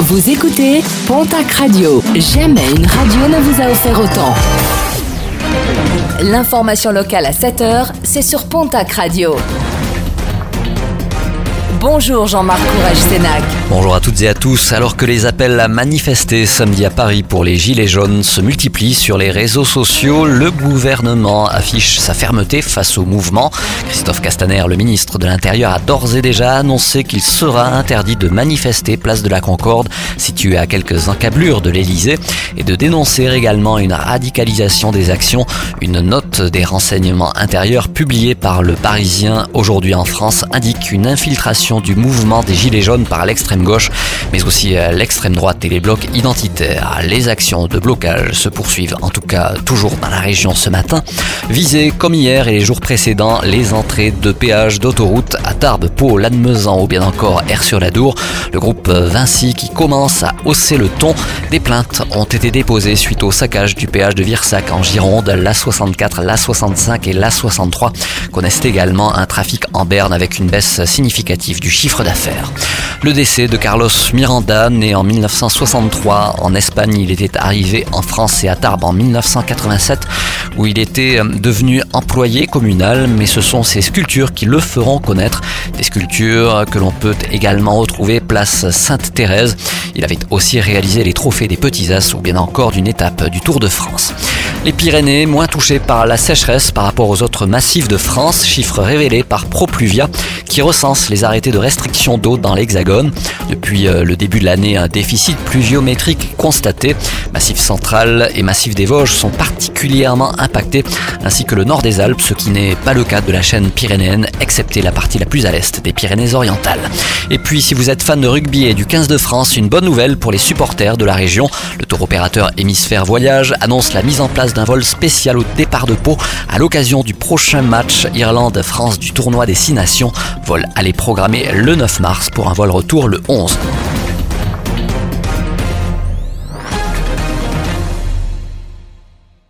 Vous écoutez Pontac Radio. Jamais une radio ne vous a offert autant. L'information locale à 7h, c'est sur Pontac Radio. Bonjour Jean-Marc Courage Sénac. Bonjour à toutes et à tous. Alors que les appels à manifester samedi à Paris pour les Gilets jaunes se multiplient sur les réseaux sociaux, le gouvernement affiche sa fermeté face au mouvement. Christophe Castaner, le ministre de l'Intérieur, a d'ores et déjà annoncé qu'il sera interdit de manifester place de la Concorde, située à quelques encablures de l'Elysée, et de dénoncer également une radicalisation des actions. Une note des renseignements intérieurs publiée par le Parisien aujourd'hui en France indique une infiltration du mouvement des Gilets jaunes par l'extrême gauche, mais aussi euh, l'extrême droite et les blocs identitaires. Les actions de blocage se poursuivent, en tout cas toujours dans la région ce matin. Visées comme hier et les jours précédents, les entrées de péage d'autoroute à Tarbes, Pau, Lannemezan ou bien encore Air-sur-la-Dour. Le groupe Vinci qui commence à hausser le ton. Des plaintes ont été déposées suite au saccage du péage de Virsac en Gironde. La 64, la 65 et la 63 connaissent également un trafic en berne avec une baisse significative du chiffre d'affaires. Le décès de Carlos Miranda, né en 1963 en Espagne, il était arrivé en France et à Tarbes en 1987 où il était euh, devenu employé communal, mais ce sont ses sculptures qui le feront connaître. Des sculptures que l'on peut également retrouver place Sainte-Thérèse. Il avait aussi réalisé les trophées des Petits As ou bien encore d'une étape du Tour de France. Les Pyrénées, moins touchées par la sécheresse par rapport aux autres massifs de France, chiffre révélé par ProPluvia, qui recense les arrêtés de restriction d'eau dans l'Hexagone. Depuis euh, le début de l'année, un déficit pluviométrique constaté. Massif central et massif des Vosges sont particulièrement impactés, ainsi que le nord des Alpes, ce qui n'est pas le cas de la chaîne pyrénéenne, excepté la partie la plus à l'est des Pyrénées-Orientales. Et puis, si vous êtes fan de rugby et du 15 de France, une bonne nouvelle pour les supporters de la région. Le tour opérateur Hémisphère Voyage annonce la mise en place d'un vol spécial au départ de Pau à l'occasion du prochain match Irlande-France du tournoi des Six Nations. Vol aller programmé le 9 mars pour un vol retour le 11. Thank you.